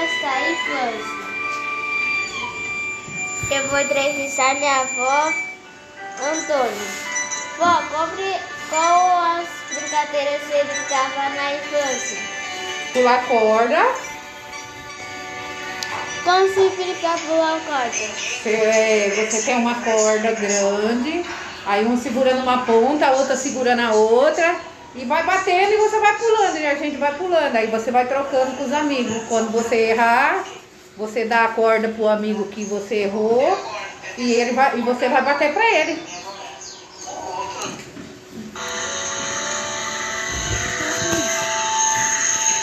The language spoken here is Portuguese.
entrevistar a infância. Eu vou entrevistar minha avó, Antônio. Vó, qual, bri- qual as brincadeiras você brincava na infância? Pular corda. Como se brinca pular corda? Você, você tem uma corda grande, aí um segurando uma ponta, a outra segurando a outra, e vai batendo e você vai pulando, e a gente vai pulando. Aí você vai trocando com os amigos. Quando você errar, você dá a corda pro amigo que você errou, e, ele vai, e você vai bater pra ele.